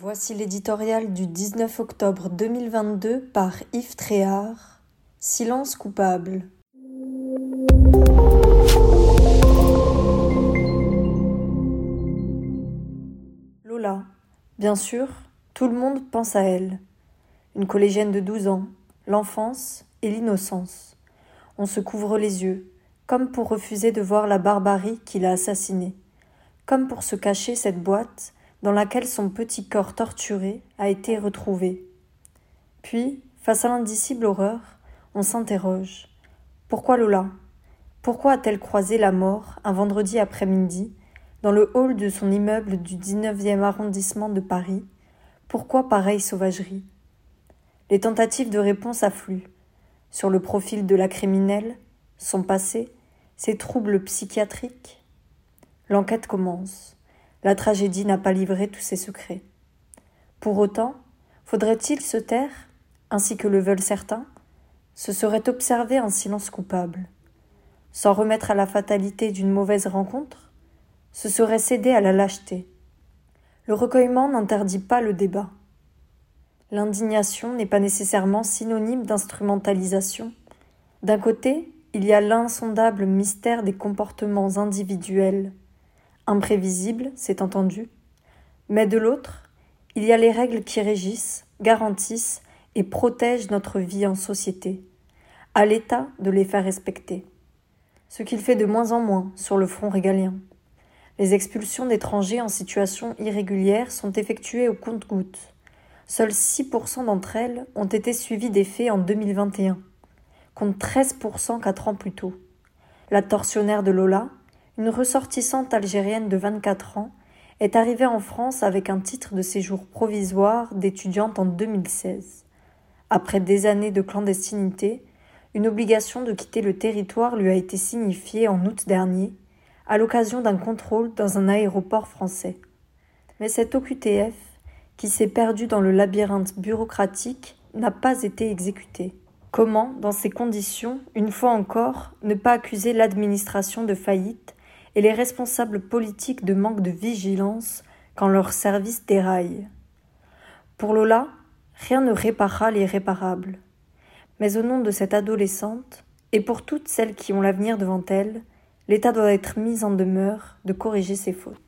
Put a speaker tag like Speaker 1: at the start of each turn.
Speaker 1: Voici l'éditorial du 19 octobre 2022 par Yves Tréhard. Silence coupable. Lola. Bien sûr, tout le monde pense à elle. Une collégienne de 12 ans, l'enfance et l'innocence. On se couvre les yeux, comme pour refuser de voir la barbarie qui l'a assassinée, comme pour se cacher cette boîte dans laquelle son petit corps torturé a été retrouvé. Puis, face à l'indicible horreur, on s'interroge. Pourquoi Lola? Pourquoi a-t-elle croisé la mort un vendredi après-midi dans le hall de son immeuble du 19e arrondissement de Paris? Pourquoi pareille sauvagerie? Les tentatives de réponse affluent. Sur le profil de la criminelle, son passé, ses troubles psychiatriques. L'enquête commence la tragédie n'a pas livré tous ses secrets. Pour autant, faudrait-il se taire, ainsi que le veulent certains? Ce serait observer un silence coupable? S'en remettre à la fatalité d'une mauvaise rencontre? Ce serait céder à la lâcheté? Le recueillement n'interdit pas le débat. L'indignation n'est pas nécessairement synonyme d'instrumentalisation. D'un côté, il y a l'insondable mystère des comportements individuels imprévisible, c'est entendu, mais de l'autre, il y a les règles qui régissent, garantissent et protègent notre vie en société, à l'État de les faire respecter. Ce qu'il fait de moins en moins sur le front régalien. Les expulsions d'étrangers en situation irrégulière sont effectuées au compte-gouttes. Seuls 6% d'entre elles ont été suivies des faits en 2021, contre 13% quatre ans plus tôt. La tortionnaire de Lola, une ressortissante algérienne de 24 ans est arrivée en France avec un titre de séjour provisoire d'étudiante en 2016. Après des années de clandestinité, une obligation de quitter le territoire lui a été signifiée en août dernier, à l'occasion d'un contrôle dans un aéroport français. Mais cette OQTF, qui s'est perdue dans le labyrinthe bureaucratique, n'a pas été exécutée. Comment, dans ces conditions, une fois encore, ne pas accuser l'administration de faillite et les responsables politiques de manque de vigilance quand leur service déraille. Pour Lola, rien ne réparera l'irréparable. Mais au nom de cette adolescente, et pour toutes celles qui ont l'avenir devant elles, l'État doit être mis en demeure de corriger ses fautes.